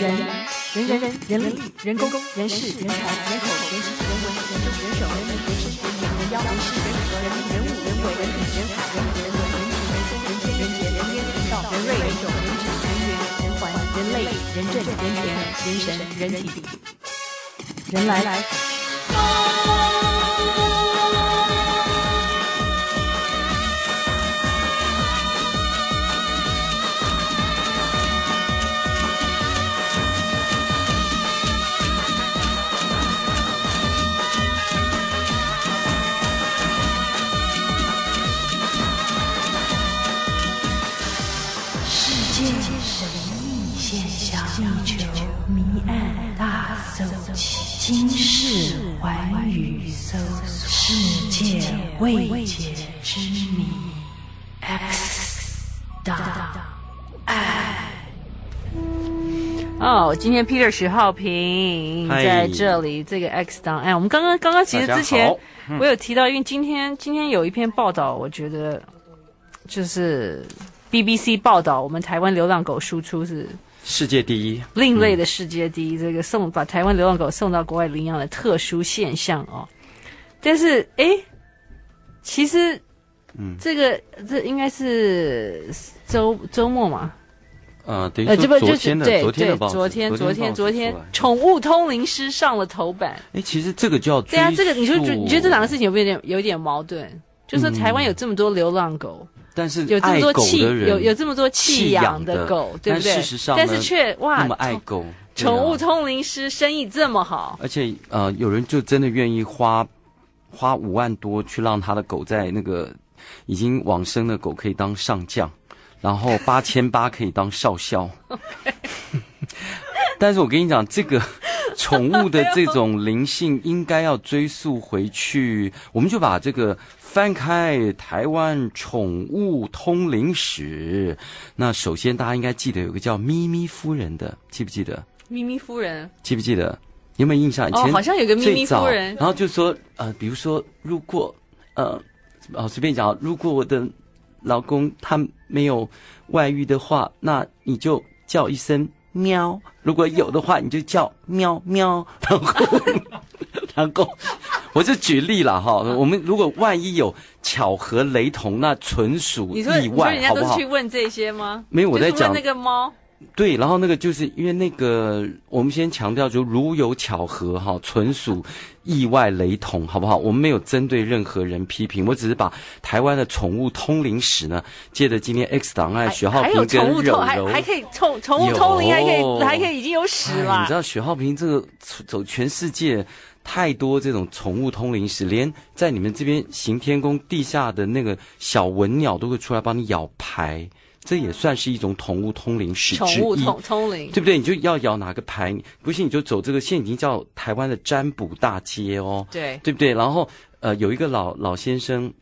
人人人人人力人工人事人才人口人情人文人政人手人民人事人言人妖人事人和人民人物人鬼人品人海人人文人情人情人杰人烟人道人瑞人种人质人缘人环人类人政人权人神人体人来来。世界未解之谜，X 档案。哦，今天 Peter 徐浩平在这里，这个 X 档案，我们刚刚刚刚其实之前我有提到，因为今天今天有一篇报道，我觉得就是。BBC 报道，我们台湾流浪狗输出是世界第一，另类的世界第一。这个送把台湾流浪狗送到国外领养的特殊现象哦。但是，哎，其实，嗯，这个这应该是周周末嘛？呃，等于说昨天的昨天的报昨天昨天昨天，宠物通灵师上了头版。哎，其实这个叫对啊，这个你说，你觉得这两个事情有没有点有点矛盾？就是说台湾有这么多流浪狗。但是有这么多弃有有，这么多弃养的狗，对不对？但事实上，但是却哇，那么爱狗，宠物通灵师生意这么好，而且呃，有人就真的愿意花花五万多去让他的狗在那个已经往生的狗可以当上将，然后 八千八可以当少校。但是我跟你讲，这个宠物的这种灵性应该要追溯回去，我们就把这个。翻开台湾宠物通灵史，那首先大家应该记得有个叫咪咪夫人的，记不记得？咪咪夫人记不记得？有没有印象？以前哦，好像有个秘密夫人。然后就说呃，比如说，如果呃，哦，随便讲，如果我的老公他没有外遇的话，那你就叫一声喵；如果有的话，你就叫喵喵。然后，然后。我就举例了哈，我们如果万一有巧合雷同，那纯属意外，你说，人家都是去问这些吗？没有，我在讲那个猫。对，然后那个就是因为那个，我们先强调，就如有巧合哈，纯属意外雷同，好不好？我们没有针对任何人批评，我只是把台湾的宠物通灵史呢，借着今天 X 档案，许浩平跟柔柔还，还可以宠宠物通灵，还可以还可以已经有史了。你知道许浩平这个走全世界。太多这种宠物通灵史，连在你们这边行天宫地下的那个小文鸟都会出来帮你咬牌，这也算是一种宠物通灵史之一。宠物通通灵，对不对？你就要咬哪个牌，不信你就走这个，现在已经叫台湾的占卜大街哦。对，对不对？然后呃，有一个老老先生，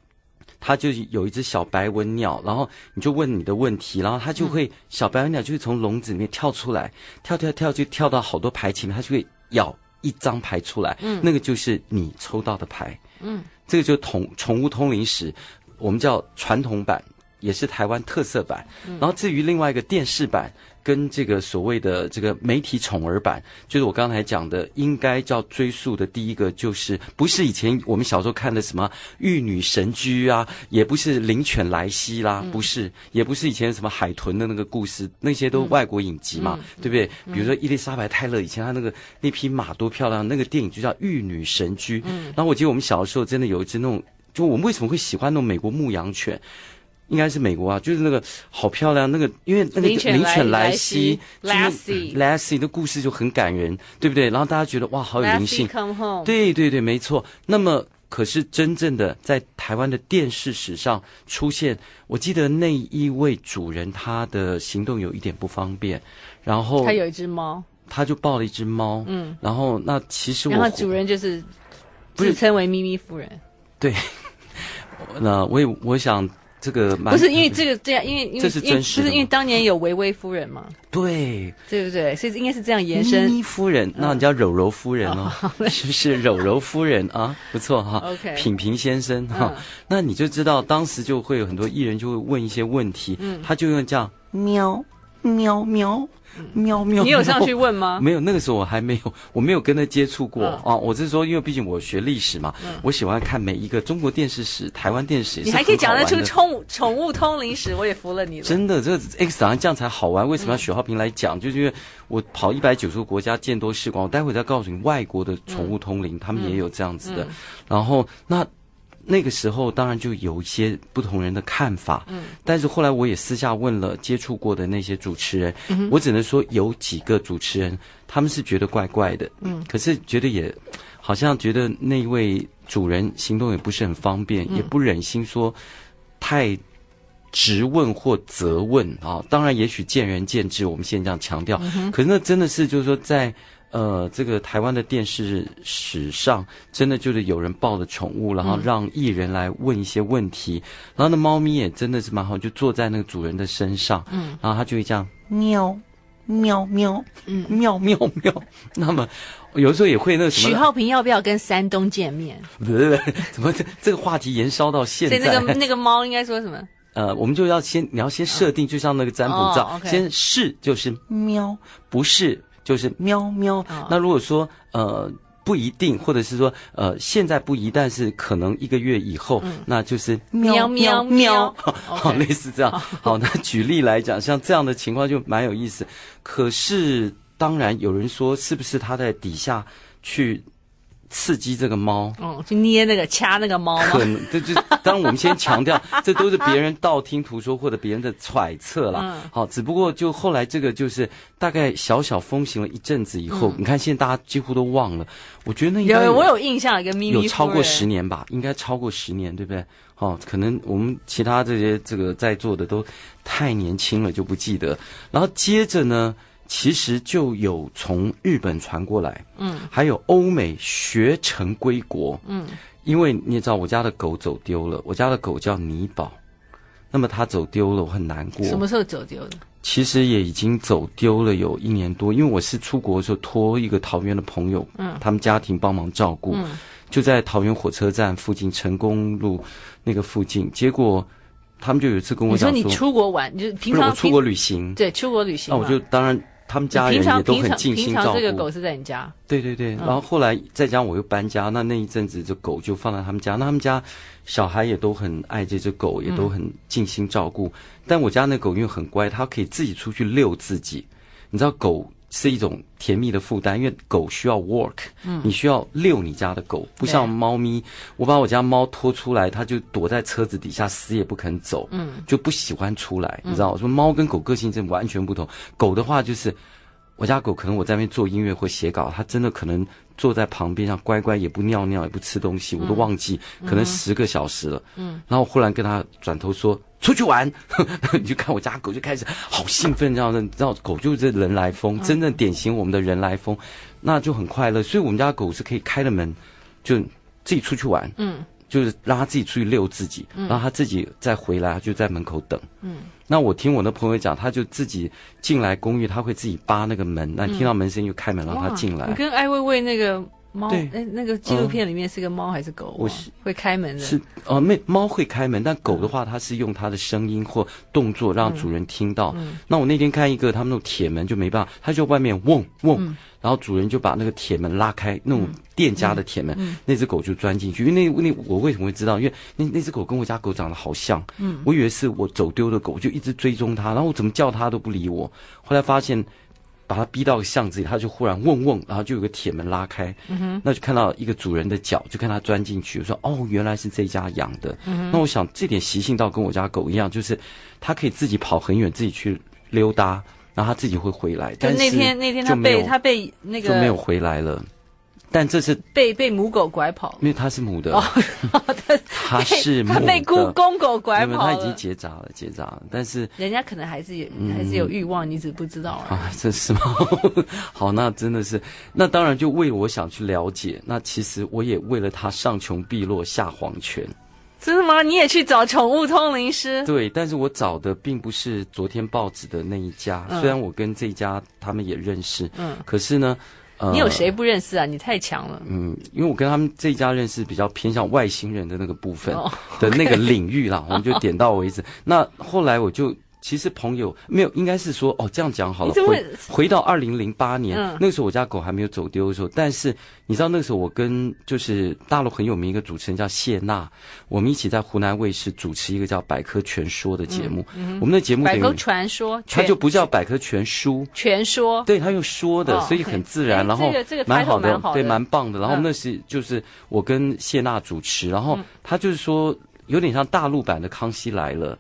他就有一只小白文鸟，然后你就问你的问题，然后他就会、嗯、小白文鸟就会从笼子里面跳出来，跳跳跳就跳到好多牌前面，他就会咬。一张牌出来，嗯，那个就是你抽到的牌，嗯，这个就是宠宠物通灵史，我们叫传统版，也是台湾特色版。然后至于另外一个电视版。跟这个所谓的这个媒体宠儿版，就是我刚才讲的，应该叫追溯的第一个，就是不是以前我们小时候看的什么玉女神居啊，也不是灵犬莱西啦，不是，也不是以前什么海豚的那个故事，那些都外国影集嘛，对不对？比如说伊丽莎白泰勒以前她那个那匹马多漂亮，那个电影就叫玉女神居。然后我记得我们小的时候真的有一只那种，就我们为什么会喜欢那种美国牧羊犬？应该是美国啊，就是那个好漂亮，那个因为那个灵犬莱西，Lassie 的故事就很感人，对不对？然后大家觉得哇，好有灵性。对对对，没错。那么可是真正的在台湾的电视史上出现，我记得那一位主人他的行动有一点不方便，然后他有一只猫，他就抱了一只猫，嗯，然后那其实我然后主人就是自称为咪咪夫人，对，那我也我想。这个不是因为这个这样，因为因为这是真实的，不是因为当年有维维夫人嘛？对，对不对？所以应该是这样延伸。妮夫人，那你叫柔柔夫人哦，嗯、是不是柔柔夫人啊？不错哈。OK，品评先生哈，嗯、那你就知道当时就会有很多艺人就会问一些问题，嗯，他就用这样喵喵喵。喵喵！你有上去问吗？没有，那个时候我还没有，我没有跟他接触过啊、嗯。我是说，因为毕竟我学历史嘛、嗯，我喜欢看每一个中国电视史、台湾电视史。你还可以讲得出宠物宠物通灵史，我也服了你了。真的，这个 X 档案这样才好玩。为什么要许浩平来讲？嗯、就是因为我跑一百九十个国家，见多识广。我待会再告诉你，外国的宠物通灵、嗯，他们也有这样子的。嗯、然后那。那个时候当然就有一些不同人的看法，嗯，但是后来我也私下问了接触过的那些主持人，嗯，我只能说有几个主持人他们是觉得怪怪的，嗯，可是觉得也好像觉得那位主人行动也不是很方便，嗯，也不忍心说太直问或责问啊。当然，也许见仁见智，我们现在这样强调，嗯，可是那真的是就是说在。呃，这个台湾的电视史上，真的就是有人抱着宠物，然后让艺人来问一些问题，嗯、然后那猫咪也真的是蛮好，就坐在那个主人的身上，嗯，然后它就会这样喵喵喵，嗯，喵喵喵。那么有时候也会那个什么，许浩平要不要跟山东见面？不是，怎么这这个话题延烧到现在？所以那个那个猫应该说什么？呃，我们就要先你要先设定，就像那个占卜照，先是就是喵，不是。就是喵喵。那如果说呃不一定，或者是说呃现在不一，但是可能一个月以后，嗯、那就是喵喵喵，喵。好，类似这样。好，那举例来讲，像这样的情况就蛮有意思。可是当然有人说，是不是他在底下去？刺激这个猫，嗯，去捏那个掐那个猫，可能 这就当然我们先强调，这都是别人道听途说或者别人的揣测啦。嗯，好，只不过就后来这个就是大概小小风行了一阵子以后，嗯，你看现在大家几乎都忘了。我觉得那应该有，我有印象，一个秘密有超过十年吧，应该超过十年，对不对？哦，可能我们其他这些这个在座的都太年轻了，就不记得。然后接着呢？其实就有从日本传过来，嗯，还有欧美学成归国，嗯，因为你也知道我家的狗走丢了，我家的狗叫尼宝，那么它走丢了，我很难过。什么时候走丢的？其实也已经走丢了有一年多，因为我是出国的时候托一个桃园的朋友，嗯，他们家庭帮忙照顾，嗯，就在桃园火车站附近成功路那个附近，结果他们就有一次跟我讲说，你说你出国玩，你就平常我出国旅行，对，出国旅行，那我就当然。他们家人也都很尽心照顾。这个狗是在你家？对对对，然后后来再加上我又搬家，那那一阵子这狗就放在他们家。那他们家小孩也都很爱这只狗，也都很尽心照顾。但我家那狗因为很乖，它可以自己出去遛自己。你知道狗是一种甜蜜的负担，因为狗需要 work，嗯，你需要遛你家的狗，不像猫咪。我把我家猫拖出来，它就躲在车子底下，死也不肯走，嗯，就不喜欢出来。你知道，说猫跟狗个性真完全不同。狗的话就是，我家狗可能我在那边做音乐或写稿，它真的可能坐在旁边上乖乖，也不尿尿，也不吃东西，我都忘记，可能十个小时了。嗯，然后忽然跟他转头说。出去玩，你就看我家狗就开始好兴奋，这样的，你知道狗就是人来疯，真正典型我们的人来疯，那就很快乐。所以我们家狗是可以开了门就自己出去玩，嗯，就是让它自己出去遛自己，然后它自己再回来就在门口等，嗯。那我听我的朋友讲，他就自己进来公寓，他会自己扒那个门，那听到门声就开门让他进来。你跟艾薇薇那个。猫对，哎，那个纪录片里面是个猫还是狗？啊？我是会开门的。是哦，那猫会开门，但狗的话，它是用它的声音或动作让主人听到。嗯、那我那天看一个，他们那种铁门就没办法，它就外面嗡嗡、嗯，然后主人就把那个铁门拉开，那种店家的铁门，嗯嗯、那只狗就钻进去。因为那那我为什么会知道？因为那那只狗跟我家狗长得好像，嗯，我以为是我走丢的狗，就一直追踪它，然后我怎么叫它都不理我，后来发现。把它逼到个巷子里，它就忽然嗡嗡，然后就有个铁门拉开，嗯，那就看到一个主人的脚，就看它钻进去。我说哦，原来是这家养的。嗯，那我想这点习性倒跟我家狗一样，就是它可以自己跑很远，自己去溜达，然后它自己会回来。但是那天那天它被它被那个就没有回来了。但这是被被母狗拐跑，因为它是母的。哦，它是母的，它被公公狗拐跑了。它已经结扎了，结扎了。但是人家可能还是有，嗯、还是有欲望，你只不知道啊。这是吗？好，那真的是，那当然就为我想去了解。那其实我也为了它上穷碧落下黄泉。真的吗？你也去找宠物通灵师？对，但是我找的并不是昨天报纸的那一家。嗯、虽然我跟这一家他们也认识，嗯，可是呢。你有谁不认识啊？你太强了。嗯，因为我跟他们这一家认识比较偏向外星人的那个部分的那个领域啦，我们就点到为止。那后来我就其实朋友没有，应该是说哦，这样讲好了。回回到二零零八年，嗯、那个时候我家狗还没有走丢的时候，但是你知道那个时候我跟就是大陆很有名一个主持人叫谢娜，我们一起在湖南卫视主持一个叫《百科全说》的节目。嗯嗯、我们的节目百科全说，它就不叫百科全书，全说。对，它用说的，所以很自然，然后蛮好的，对，蛮棒的。然后那是就是我跟谢娜主持，然后他就是说有点像大陆版的《康熙来了》。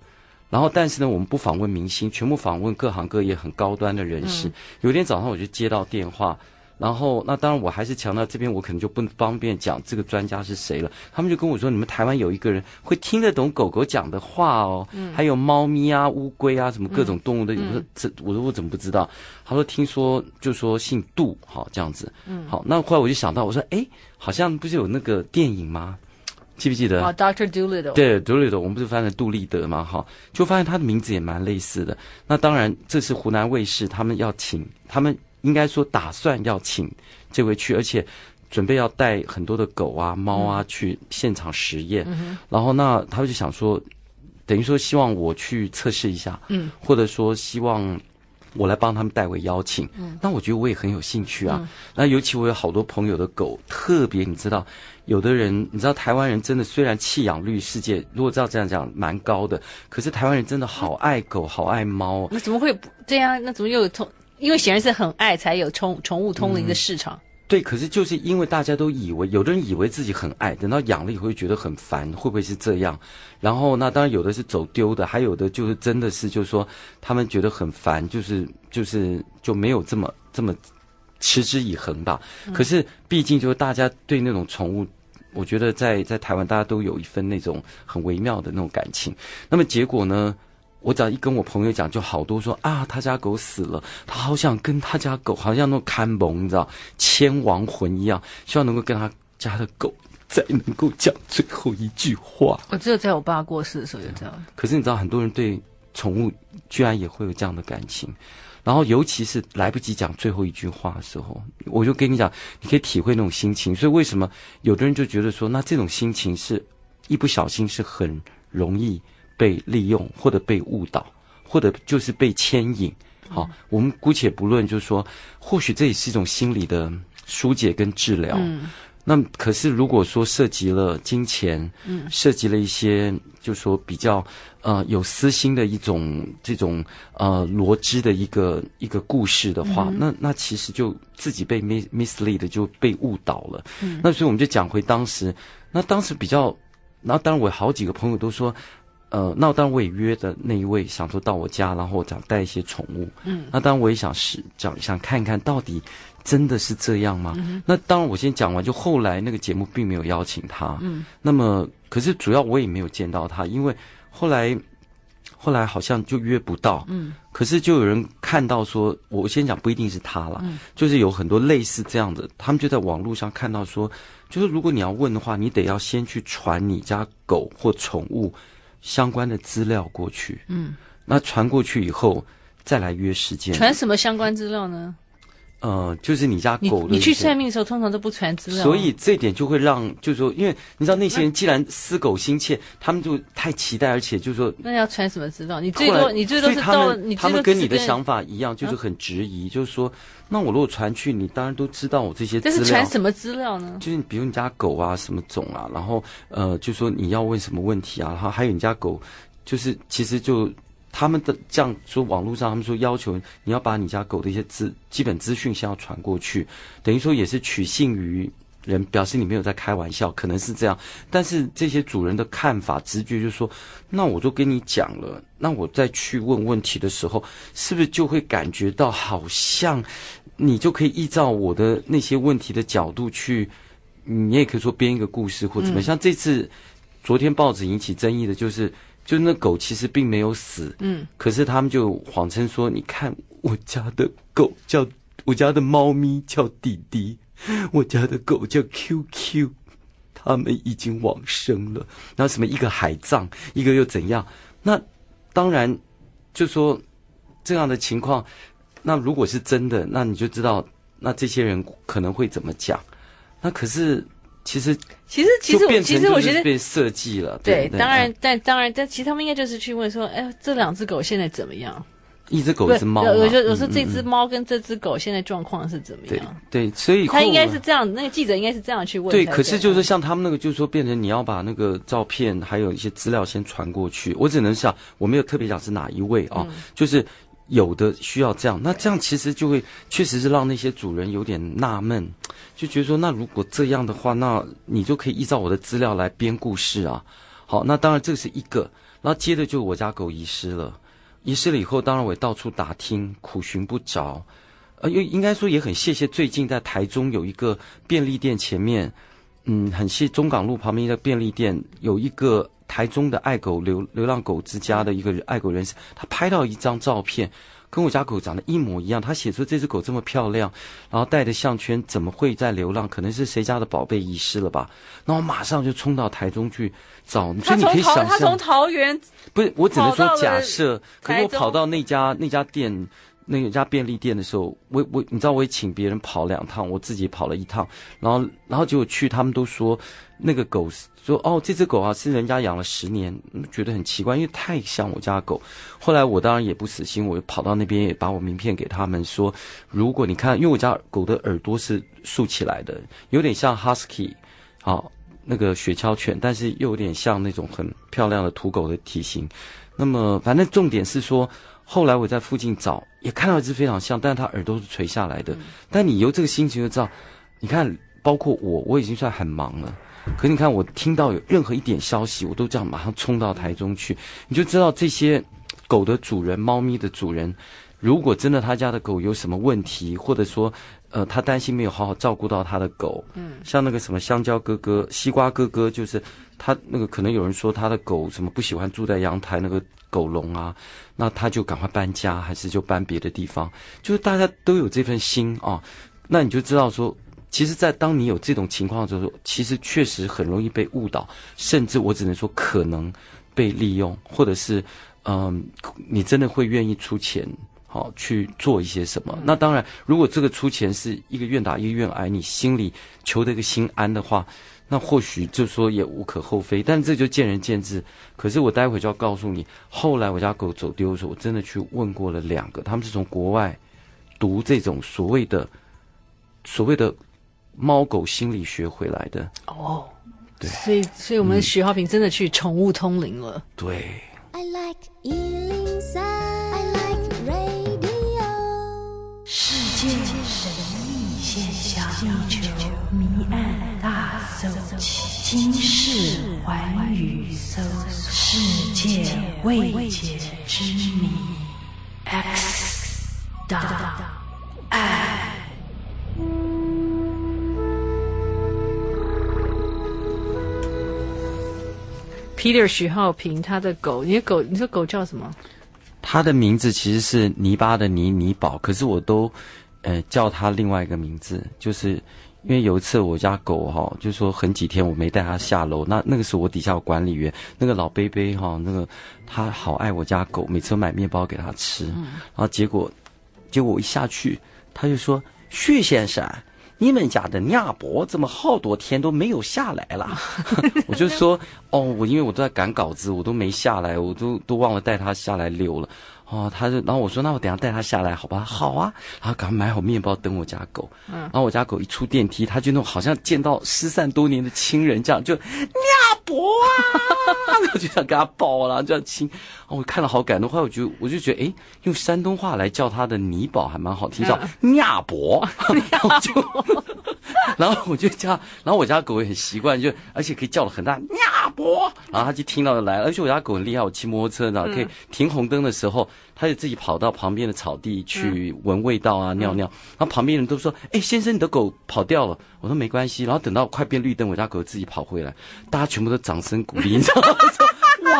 然后，但是呢，我们不访问明星，全部访问各行各业很高端的人士。嗯、有一天早上，我就接到电话，然后那当然我还是强调这边我可能就不方便讲这个专家是谁了。他们就跟我说：“你们台湾有一个人会听得懂狗狗讲的话哦，嗯、还有猫咪啊、乌龟啊，什么各种动物的。嗯”我说：“这，我说我怎么不知道？”他说：“听说就说姓杜，好这样子。”嗯，好，那后来我就想到，我说：“哎，好像不是有那个电影吗？”记不记得？啊、oh,，Doctor Doolittle。对，Dolittle，我们不是翻成杜立德嘛？哈，就发现他的名字也蛮类似的。那当然，这是湖南卫视他们要请，他们应该说打算要请这位去，而且准备要带很多的狗啊、猫啊去现场实验。嗯、然后那他们就想说，等于说希望我去测试一下，嗯，或者说希望。我来帮他们代为邀请，嗯，那我觉得我也很有兴趣啊。嗯、那尤其我有好多朋友的狗，特别你知道，有的人你知道台湾人真的虽然弃养率世界如果照这样讲蛮高的，可是台湾人真的好爱狗，好爱猫。那怎么会不这样？那怎么又有通？因为显然是很爱，才有宠宠物通灵的市场。嗯对，可是就是因为大家都以为，有的人以为自己很爱，等到养了以后会觉得很烦，会不会是这样？然后那当然有的是走丢的，还有的就是真的是就是说他们觉得很烦，就是就是就没有这么这么持之以恒吧。嗯、可是毕竟就是大家对那种宠物，我觉得在在台湾大家都有一份那种很微妙的那种感情。那么结果呢？我只要一跟我朋友讲，就好多说啊，他家狗死了，他好想跟他家狗，好像那种看蒙，你知道，牵亡魂一样，希望能够跟他家的狗再能够讲最后一句话。我只有在我爸过世的时候有这样。可是你知道，很多人对宠物居然也会有这样的感情，然后尤其是来不及讲最后一句话的时候，我就跟你讲，你可以体会那种心情。所以为什么有的人就觉得说，那这种心情是一不小心是很容易。被利用，或者被误导，或者就是被牵引。好，我们姑且不论，就是说，或许这也是一种心理的疏解跟治疗。嗯，那可是如果说涉及了金钱，嗯，涉及了一些，就是说比较呃有私心的一种这种呃罗织的一个一个故事的话，嗯、那那其实就自己被 mis mislead 就被误导了。嗯，那所以我们就讲回当时，那当时比较，那当然我好几个朋友都说。呃，那当然我也约的那一位想说到我家，然后想带一些宠物。嗯，那当然我也想试讲，想看看到底真的是这样吗？嗯、那当然我先讲完，就后来那个节目并没有邀请他。嗯，那么可是主要我也没有见到他，因为后来后来好像就约不到。嗯，可是就有人看到说，我先讲不一定是他了，嗯、就是有很多类似这样的，他们就在网络上看到说，就是如果你要问的话，你得要先去传你家狗或宠物。相关的资料过去，嗯，那传过去以后再来约时间。传什么相关资料呢？呃，就是你家狗的。你去算命的时候通常都不传资料，所以这点就会让，就是说，因为你知道那些人既然思狗心切，他们就太期待，而且就是说，那要传什么资料？你最多你最多是到你他们跟你的想法一样，就是很质疑，就是说，那我如果传去，你当然都知道我这些资料。但是传什么资料呢？就是比如你家狗啊，什么种啊，然后呃，就说你要问什么问题啊，然后还有你家狗。就是其实就他们的这样说，网络上他们说要求你要把你家狗的一些资基本资讯先要传过去，等于说也是取信于人，表示你没有在开玩笑，可能是这样。但是这些主人的看法直觉就是说，那我都跟你讲了，那我再去问问题的时候，是不是就会感觉到好像你就可以依照我的那些问题的角度去，你也可以说编一个故事或怎么样。像这次昨天报纸引起争议的就是。就那狗其实并没有死，嗯，可是他们就谎称说，你看我家的狗叫我家的猫咪叫弟弟，我家的狗叫 QQ，他们已经往生了。然后什么一个海葬，一个又怎样？那当然就说这样的情况，那如果是真的，那你就知道那这些人可能会怎么讲。那可是。其实其实其实我其实我觉得被设计了。对，当然但当然但其实他们应该就是去问说，哎，这两只狗现在怎么样？一只狗，一只猫。有有有时候这只猫跟这只狗现在状况是怎么样？对，所以他应该是这样，那个记者应该是这样去问。对，可是就是像他们那个，就是说变成你要把那个照片还有一些资料先传过去。我只能想，我没有特别讲是哪一位啊，就是有的需要这样。那这样其实就会确实是让那些主人有点纳闷，就觉得说，那如果这样的话，那你就可以依照我的资料来编故事啊。好，那当然这是一个，然后接着就我家狗遗失了。遗失了以后，当然我也到处打听，苦寻不着。呃，又应该说也很谢谢最近在台中有一个便利店前面，嗯，很谢中港路旁边的便利店有一个台中的爱狗流流浪狗之家的一个爱狗人士，他拍到一张照片。跟我家狗长得一模一样，他写出这只狗这么漂亮，然后戴的项圈，怎么会在流浪？可能是谁家的宝贝遗失了吧？那我马上就冲到台中去找。所以你可以想象，他从桃园不是，我只能说假设，可是我跑到那家那家店。那家便利店的时候，我我你知道我也请别人跑两趟，我自己跑了一趟，然后然后结果去，他们都说那个狗说哦，这只狗啊是人家养了十年，觉得很奇怪，因为太像我家狗。后来我当然也不死心，我就跑到那边也把我名片给他们说，如果你看，因为我家狗的耳朵是竖起来的，有点像 Husky，好，那个雪橇犬，但是又有点像那种很漂亮的土狗的体型。那么反正重点是说。后来我在附近找，也看到一只非常像，但是它耳朵是垂下来的。嗯、但你由这个心情就知道，你看，包括我，我已经算很忙了。可你看，我听到有任何一点消息，我都这样马上冲到台中去。你就知道这些狗的主人、猫咪的主人，如果真的他家的狗有什么问题，或者说，呃，他担心没有好好照顾到他的狗，嗯，像那个什么香蕉哥哥、西瓜哥哥，就是他那个可能有人说他的狗什么不喜欢住在阳台那个。狗笼啊，那他就赶快搬家，还是就搬别的地方？就是大家都有这份心啊，那你就知道说，其实，在当你有这种情况的时候，其实确实很容易被误导，甚至我只能说可能被利用，或者是嗯，你真的会愿意出钱好去做一些什么？那当然，如果这个出钱是一个愿打一个愿挨，你心里求得一个心安的话。那或许就说也无可厚非，但这就见仁见智。可是我待会就要告诉你，后来我家狗走丢的时候，我真的去问过了两个，他们是从国外读这种所谓的所谓的猫狗心理学回来的。哦，对，所以所以我们徐浩平真的去宠物通灵了。对。I like 世界神秘现象，地球谜案。大搜奇，今世寰宇搜索，世界未解之谜。X 档案。Peter 许浩平，他的狗，你的狗，你说狗叫什么？他的名字其实是泥巴的泥泥宝，可是我都呃叫他另外一个名字，就是。因为有一次我家狗哈，就说很几天我没带它下楼，那那个时候我底下有管理员，那个老贝贝哈，那个他好爱我家狗，每次买面包给它吃，然后结果，结果我一下去，他就说：“许先生，你们家的鸭脖怎么好多天都没有下来了？” 我就说：“哦，我因为我都在赶稿子，我都没下来，我都都忘了带它下来溜了。”哦，他就，然后我说，那我等下带他下来，好吧？好啊，然后赶快买好面包等我家狗。嗯，然后我家狗一出电梯，他就那种好像见到失散多年的亲人这样，就尿伯啊，我就想给他抱了，这样亲。哦，我看了好感动，后来我就我就觉得，哎，用山东话来叫他的泥宝还蛮好听，叫鸭脖。然后就，然后我就叫，然后我家狗也很习惯，就而且可以叫的很大，鸭脖。然后他就听到就来了，而且我家狗很厉害，我骑摩托车呢，可以停红灯的时候。他就自己跑到旁边的草地去闻味道啊，嗯、尿尿。然后旁边人都说：“哎，先生，你的狗跑掉了。”我说：“没关系。”然后等到快变绿灯，我家狗自己跑回来，大家全部都掌声鼓励，你知道吗？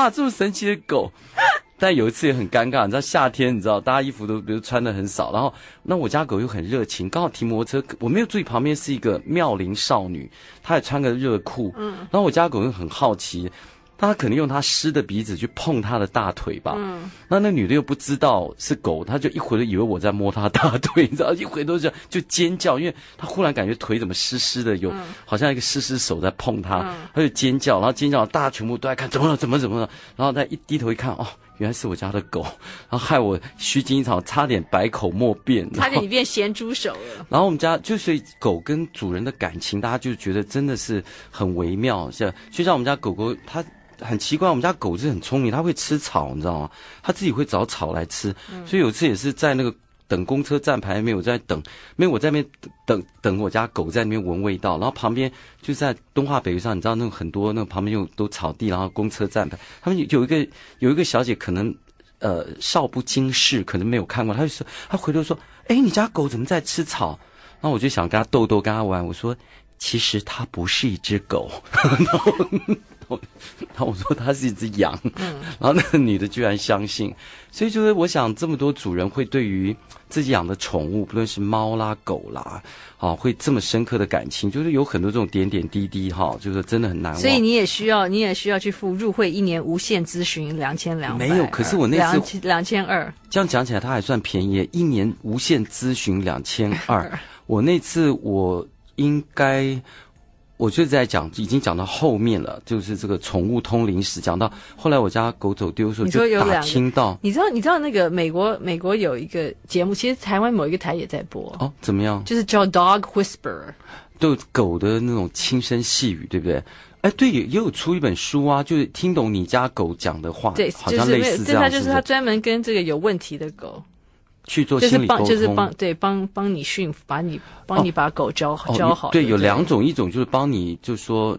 哇，这么神奇的狗！但有一次也很尴尬，你知道夏天，你知道大家衣服都比如穿的很少，然后那我家狗又很热情，刚好停摩托车，我没有注意旁边是一个妙龄少女，她也穿个热裤，嗯，然后我家狗又很好奇。他可能用他湿的鼻子去碰他的大腿吧。嗯，那那女的又不知道是狗，她就一回头以为我在摸她大腿，你知道，一回头就就尖叫，因为她忽然感觉腿怎么湿湿的，有、嗯、好像一个湿湿手在碰她，她、嗯、就尖叫，然后尖叫，大家全部都在看怎么了，怎么怎么了，然后他一低头一看，哦，原来是我家的狗，然后害我虚惊一场，差点百口莫辩，差点你变咸猪手了。然后我们家就所以狗跟主人的感情，大家就觉得真的是很微妙，像就像我们家狗狗它。很奇怪，我们家狗是很聪明，它会吃草，你知道吗？它自己会找草来吃。嗯、所以有次也是在那个等公车站牌没有在等，没有我在那边等等我家狗在那边闻味道，然后旁边就在东华北路上，你知道那种很多那个旁边有都草地，然后公车站牌，他们有一个有一个小姐可能呃少不经事，可能没有看过，她就说她回头说：“哎，你家狗怎么在吃草？”然后我就想跟她逗逗，跟她玩，我说：“其实它不是一只狗。” 然后我说它是一只羊，嗯，然后那个女的居然相信，所以就是我想这么多主人会对于自己养的宠物，不论是猫啦、狗啦，啊，会这么深刻的感情，就是有很多这种点点滴滴哈，就是真的很难忘。所以你也需要，你也需要去付入会一年无限咨询两千两百，没有，可是我那次两千二，这样讲起来它还算便宜，一年无限咨询两千二，我那次我应该。我就在讲，已经讲到后面了，就是这个宠物通灵史，讲到后来我家狗走丢的时候，就打听到，你知道，你知道那个美国美国有一个节目，其实台湾某一个台也在播哦，怎么样？就是叫 Dog Whisperer，对狗的那种轻声细语，对不对？哎，对，也有出一本书啊，就是听懂你家狗讲的话，对，好像类似这样，是他就是他专门跟这个有问题的狗。去做心理沟通，就是帮，就是帮对帮帮你驯服，把你帮你把狗教教好。对，有两种，一种就是帮你，就是说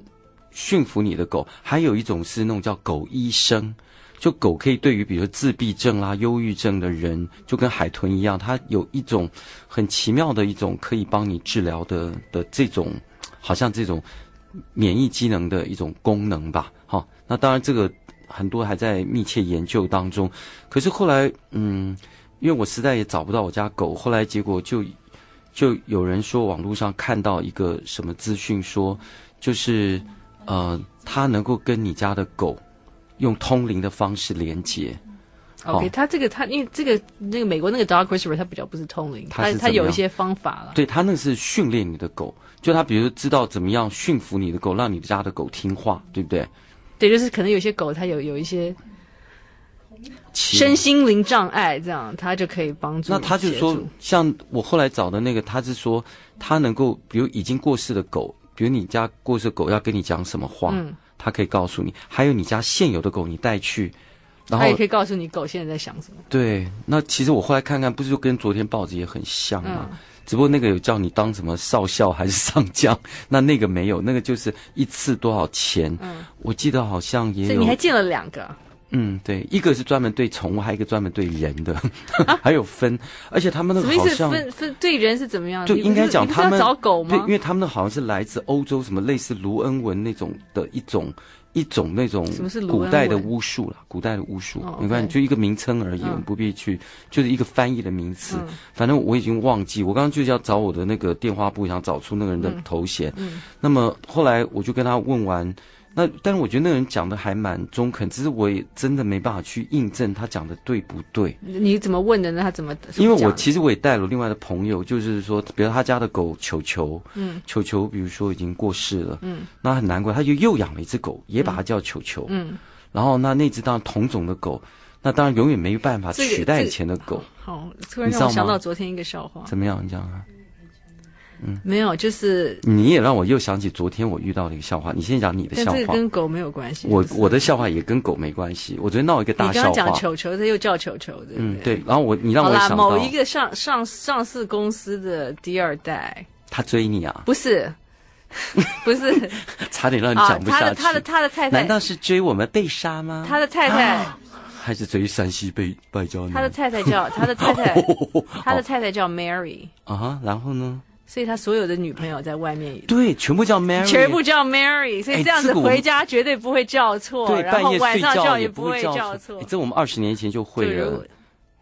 驯服你的狗，还有一种是那种叫狗医生，就狗可以对于比如说自闭症啦、忧郁症的人，就跟海豚一样，它有一种很奇妙的一种可以帮你治疗的的这种，好像这种免疫机能的一种功能吧。好，那当然这个很多还在密切研究当中，可是后来嗯。因为我实在也找不到我家狗，后来结果就就有人说网络上看到一个什么资讯说，就是呃，他能够跟你家的狗用通灵的方式连接。OK，、哦、他这个他因为这个那个美国那个 Dog Whisperer 他比较不是通灵，他他有一些方法了。对，他那是训练你的狗，就他比如知道怎么样驯服你的狗，让你家的狗听话，对不对？对，就是可能有些狗它有有一些。身心灵障碍，这样他就可以帮助。那他就说，像我后来找的那个，他是说他能够，比如已经过世的狗，比如你家过世的狗要跟你讲什么话，嗯，他可以告诉你。还有你家现有的狗，你带去，然后他也可以告诉你狗现在在想什么。对，那其实我后来看看，不是就跟昨天报纸也很像吗？嗯，只不过那个有叫你当什么少校还是上将，那那个没有，那个就是一次多少钱？嗯，我记得好像也有。所以你还见了两个。嗯，对，一个是专门对宠物，还有一个专门对人的，啊、还有分，而且他们那个好像分分对人是怎么样？就应该讲他们找狗吗？对，因为他们那好像是来自欧洲，什么类似卢恩文那种的一种一种那种古代的巫术了，古代的巫术，你看就一个名称而已，我们不必去，就是一个翻译的名词。嗯、反正我已经忘记，我刚刚就是要找我的那个电话簿，想找出那个人的头衔。那么后来我就跟他问完。那但是我觉得那个人讲的还蛮中肯，只是我也真的没办法去印证他讲的对不对。你怎么问的呢？他怎么？因为我其实我也带了另外的朋友，就是说，比如他家的狗球球，嗯，球球，比如说已经过世了，嗯，那很难过，他就又养了一只狗，也把它叫球球，嗯，然后那那只当然同种的狗，那当然永远没办法取代以前的狗。好，突然让我想到昨天一个笑话。怎么样？你讲啊。嗯，没有，就是你也让我又想起昨天我遇到的一个笑话。你先讲你的笑话。这个跟狗没有关系。我我的笑话也跟狗没关系。我昨天闹一个大笑话。你刚刚讲球球，他又叫球球的。嗯，对。然后我你让我想到某一个上上上市公司的第二代，他追你啊？不是，不是，差点让你讲不下去。他的他的他的太太，难道是追我们被杀吗？他的太太还是追山西被败交呢？他的太太叫他的太太，他的太太叫 Mary 啊哈，然后呢？所以他所有的女朋友在外面，对，全部叫 Mary，全部叫 Mary，所以这样子回家绝对不会叫错，对，然后晚上叫也不会叫错。这我们二十年前就会了。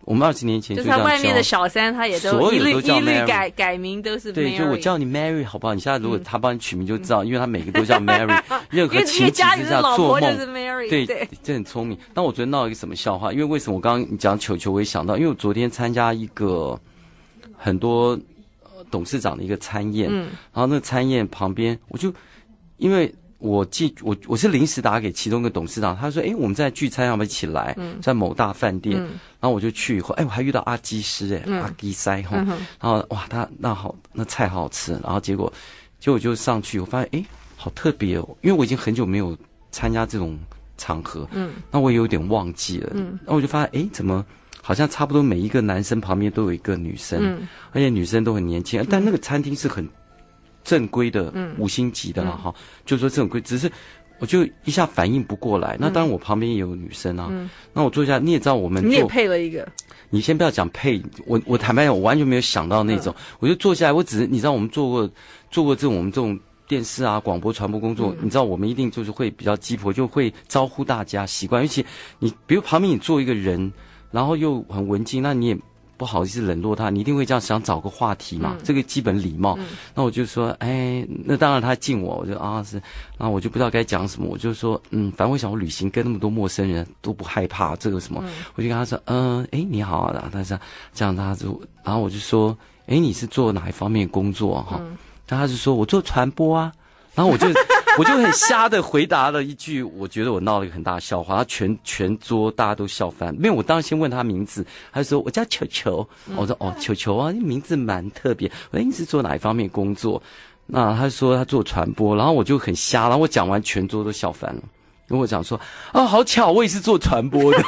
我们二十年前就就是他外面的小三，他也都一律一律改改名都是 Mary。对，就我叫你 Mary 好不好？你现在如果他帮你取名就知道，因为他每个都叫 Mary，任因为因何情为家里的急之下做梦就是 Mary，对，对，这很聪明。但我昨天闹了一个什么笑话？因为为什么我刚刚你讲球球，我也想到，因为我昨天参加一个很多呃董事长的一个餐宴，嗯。然后那个餐宴旁边，我就因为我记我我是临时打给其中一个董事长，他说：“哎，我们在聚餐，要不要一起来？在某大饭店。嗯。然后我就去以后，哎，我还遇到阿基师，哎、嗯。阿基塞哈，然后哇，他那好，那菜好好吃。然后结果，结果我就上去，我发现哎，好特别哦，因为我已经很久没有参加这种场合，嗯，那我也有点忘记了，嗯，那我就发现哎，怎么好像差不多每一个男生旁边都有一个女生，嗯，而且女生都很年轻，但那个餐厅是很正规的，嗯。五星级的了哈，就是说这种规，只是我就一下反应不过来。那当然我旁边也有女生啊，嗯。那我坐下，你也知道我们你也做，配了一个，你先不要讲配，我我坦白讲，我完全没有想到那种，我就坐下来，我只是你知道我们做过做过这种我们这种电视啊广播传播工作，你知道我们一定就是会比较鸡婆，就会招呼大家习惯，尤其你比如旁边你坐一个人，然后又很文静，那你也。不好意思冷落他，你一定会这样想找个话题嘛，这个基本礼貌。那我就说，哎，那当然他敬我，我就啊是，然后我就不知道该讲什么，我就说，嗯，反正我想我旅行跟那么多陌生人都不害怕这个什么，我就跟他说，嗯，哎，你好啊，他说这样他就，然后我就说，哎，你是做哪一方面工作哈？然后他就说我做传播啊，然后我就。我就很瞎的回答了一句，我觉得我闹了一个很大的笑话，他全全桌大家都笑翻。没有，我当时先问他名字，他就说我叫球球，我说哦球球啊，名字蛮特别。我说你是做哪一方面工作？那他说他做传播，然后我就很瞎，然后我讲完全桌都笑翻了。跟我讲说啊，好巧，我也是做传播的。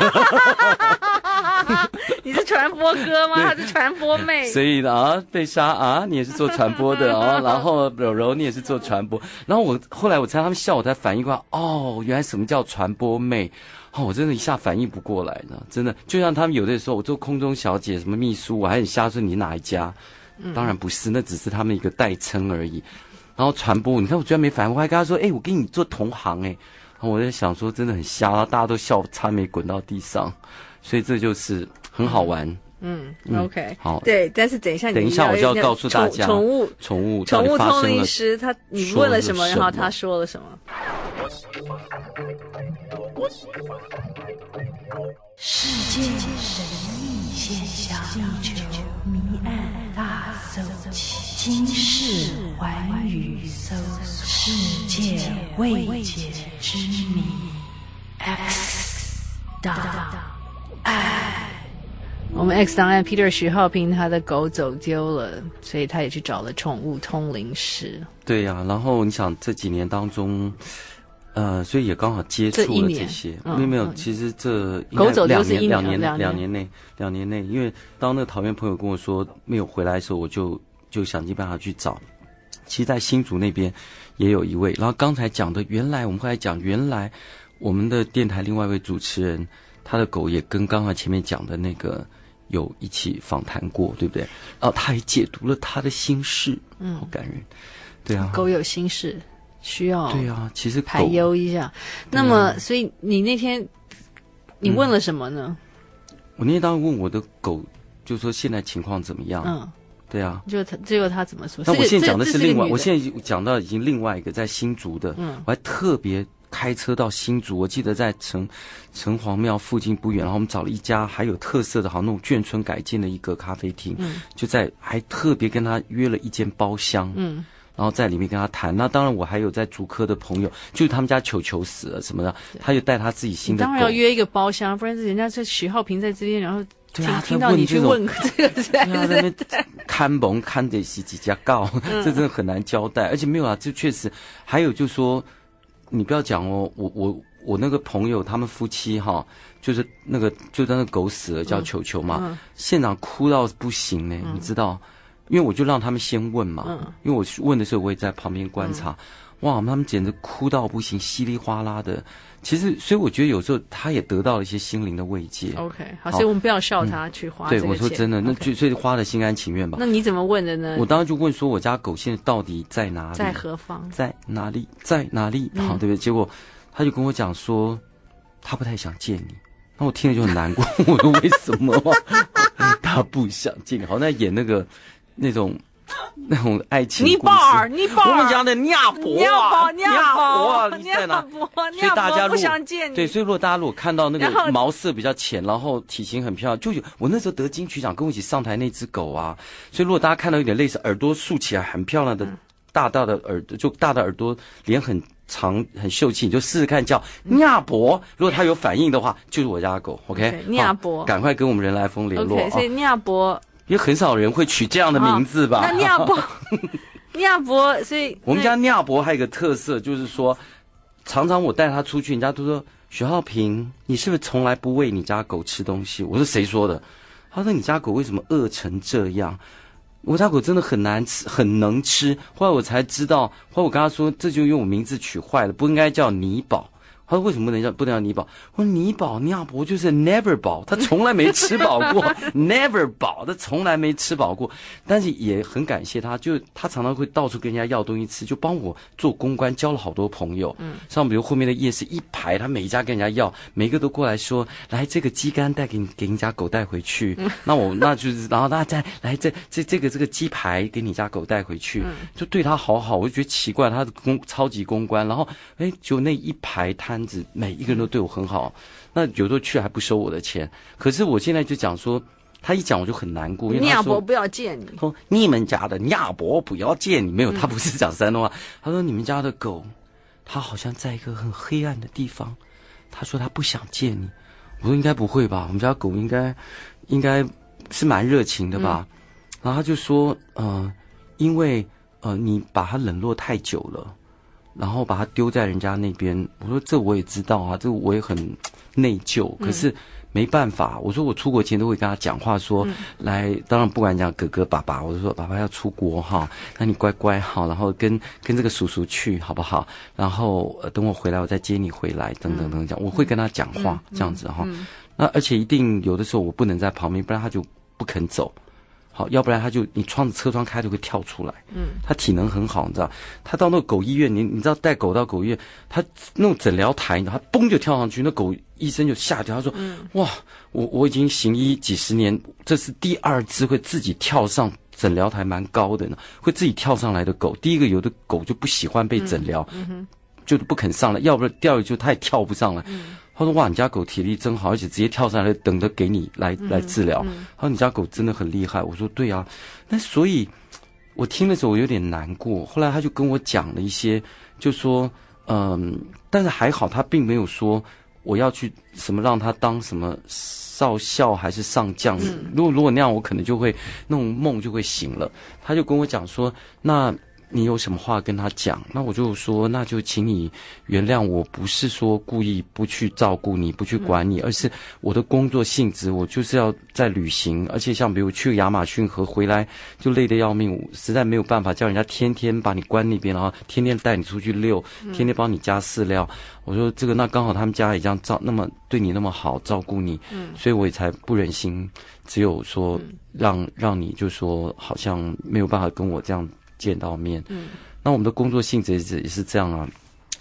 你是传播哥吗？他是传播妹。所以呢，啊，贝莎啊，你也是做传播的啊，然后柔柔你也是做传播，然后我后来我猜他们笑，我才反应过来，哦，原来什么叫传播妹，哦，我真的一下反应不过来呢，真的，就像他们有的时候我做空中小姐什么秘书，我还很瞎说你哪一家，当然不是，那只是他们一个代称而已。然后传播，你看我居然没反应，我还跟他说，哎，我跟你做同行哎，我在想说真的很瞎，然后大家都笑差没滚到地上，所以这就是很好玩。嗯嗯，OK，好对，但是等一下你，等一下我就要告诉大家宠物宠物宠物通到底发生了灵师，他你问了什么？然后他说了什么？世界神秘现象，地球谜案大搜集，今世寰宇搜索，世界未解之谜。X 档案。我们 X 档案 Peter 徐浩平他的狗走丢了，所以他也去找了宠物通灵师。对呀、啊，然后你想这几年当中。呃，所以也刚好接触了这些，没有、嗯、没有，其实这狗走两就是一年两年两两年内两年内，因为当那个桃园朋友跟我说没有回来的时候，我就就想尽办法去找。其实，在新竹那边也有一位，然后刚才讲的，原来我们后来讲，原来我们的电台另外一位主持人，他的狗也跟刚刚前面讲的那个有一起访谈过，对不对？然后他还解读了他的心事，嗯，好感人，对啊，狗有心事。需要对啊，其实排忧一下。那么，所以你那天你问了什么呢？嗯、我那天当时问我的狗，就说现在情况怎么样？嗯，对啊。就他，最后他怎么说？那我现在讲的是另外，我现在讲到已经另外一个在新竹的，嗯，我还特别开车到新竹，我记得在城城隍庙附近不远，然后我们找了一家还有特色的，好像那种眷村改建的一个咖啡厅，嗯，就在还特别跟他约了一间包厢，嗯。然后在里面跟他谈，那当然我还有在竹科的朋友，就是他们家球球死了什么的，他就带他自己新的。当然要约一个包厢，不然人家这徐浩平在这边，然后听、啊、听到你去问这个，在那边看蒙看得起几家告，这真的很难交代。而且没有啊，这确实还有就是说，你不要讲哦，我我我那个朋友他们夫妻哈，就是那个就在那狗死了叫球球嘛，嗯嗯、现场哭到不行呢，嗯、你知道。因为我就让他们先问嘛，嗯、因为我问的时候我也在旁边观察，嗯、哇，他们简直哭到不行，稀里哗啦的。其实，所以我觉得有时候他也得到了一些心灵的慰藉。OK，好，好所以我们不要笑他去花。对，我说真的，那就所以花的心甘情愿吧。那你怎么问的呢？我当时就问说，我家狗现在到底在哪里？在何方？在哪里？在哪里？好，对不对？结果他就跟我讲说，他不太想见你。那我听了就很难过，我说为什么 他不想见你？好像演那个那种。那种爱情故事，尼泊尔，尼泊尔，我们讲的亚伯啊，聂伯啊，你在哪？所以大家不想见你。对，所以如果大家如果看到那个毛色比较浅，然后体型很漂亮，就有我那时候得金曲奖跟我一起上台那只狗啊。所以如果大家看到有点类似耳朵竖起来很漂亮的大大的耳朵，就大的耳朵，脸很长很秀气，你就试试看叫亚伯。如果它有反应的话，就是我家的狗。OK，亚伯，赶快跟我们人来疯联络。OK，所以亚伯。因为很少人会取这样的名字吧？那聂伯，聂伯，所以我们家聂伯还有一个特色，就是说，常常我带他出去，人家都说许浩平，你是不是从来不喂你家狗吃东西？我说谁说的？他说你家狗为什么饿成这样？我家狗真的很难吃，很能吃。后来我才知道，后来我跟他说，这就用我名字取坏了，不应该叫尼宝。他说：“为什么不能叫不能叫尼宝？”我说：“尼宝聂伯就是 never 饱，他从来没吃饱过，never 饱，他从来没吃饱过。但是也很感谢他，就他常常会到处跟人家要东西吃，就帮我做公关，交了好多朋友。嗯，像比如后面的夜市一排，他每一家跟人家要，每一个都过来说：‘来，这个鸡肝带给你，给你家狗带回去。’那我那就是，然后那再来这这这个这个鸡排给你家狗带回去，就对他好好。我就觉得奇怪，他的公超级公关，然后哎，就那一排摊。”每一个人都对我很好，那有时候去还不收我的钱。可是我现在就讲说，他一讲我就很难过。因为他说，聂伯不要见你。说你们家的亚伯不要见你。没有，他不是讲山东话。他说你们家的狗，他好像在一个很黑暗的地方。他说他不想见你。我说应该不会吧？我们家狗应该应该是蛮热情的吧？然后他就说，呃，因为呃你把它冷落太久了。然后把它丢在人家那边，我说这我也知道啊，这我也很内疚，可是没办法。我说我出国前都会跟他讲话说，说来，当然不管讲哥哥爸爸，我就说爸爸要出国哈，那你乖乖哈，然后跟跟这个叔叔去好不好？然后等我回来我再接你回来，等等等等讲，我会跟他讲话这样子哈。那而且一定有的时候我不能在旁边，不然他就不肯走。好，要不然他就你窗子车窗开就会跳出来。嗯，他体能很好，你知道？他到那个狗医院，你你知道带狗到狗医院，他那种诊疗台，你知道，他嘣就跳上去，那狗医生就吓掉，他说：“嗯、哇，我我已经行医几十年，这是第二只会自己跳上诊疗台，蛮高的呢，会自己跳上来的狗。第一个有的狗就不喜欢被诊疗，嗯嗯、就不肯上来，要不然第二个就他也跳不上来。嗯”他说：“哇，你家狗体力真好，而且直接跳上来等着给你来来治疗。嗯”嗯、他说：“你家狗真的很厉害。”我说：“对啊。”那所以，我听的时候我有点难过。后来他就跟我讲了一些，就说：“嗯，但是还好，他并没有说我要去什么让他当什么少校还是上将。如果如果那样，我可能就会那种梦就会醒了。”他就跟我讲说：“那。”你有什么话跟他讲？那我就说，那就请你原谅我，不是说故意不去照顾你，不去管你，而是我的工作性质，我就是要在旅行，而且像比如去亚马逊河回来就累得要命，实在没有办法叫人家天天把你关那边，然后天天带你出去遛，天天帮你加饲料。我说这个，那刚好他们家也这样照，那么对你那么好，照顾你，所以我也才不忍心，只有说让让你就说好像没有办法跟我这样。见到面，嗯，那我们的工作性质也是也是这样啊，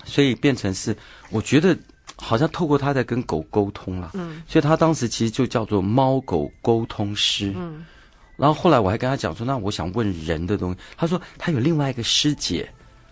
所以变成是，我觉得好像透过他在跟狗沟通了，嗯，所以他当时其实就叫做猫狗沟通师，嗯，然后后来我还跟他讲说，那我想问人的东西，他说他有另外一个师姐，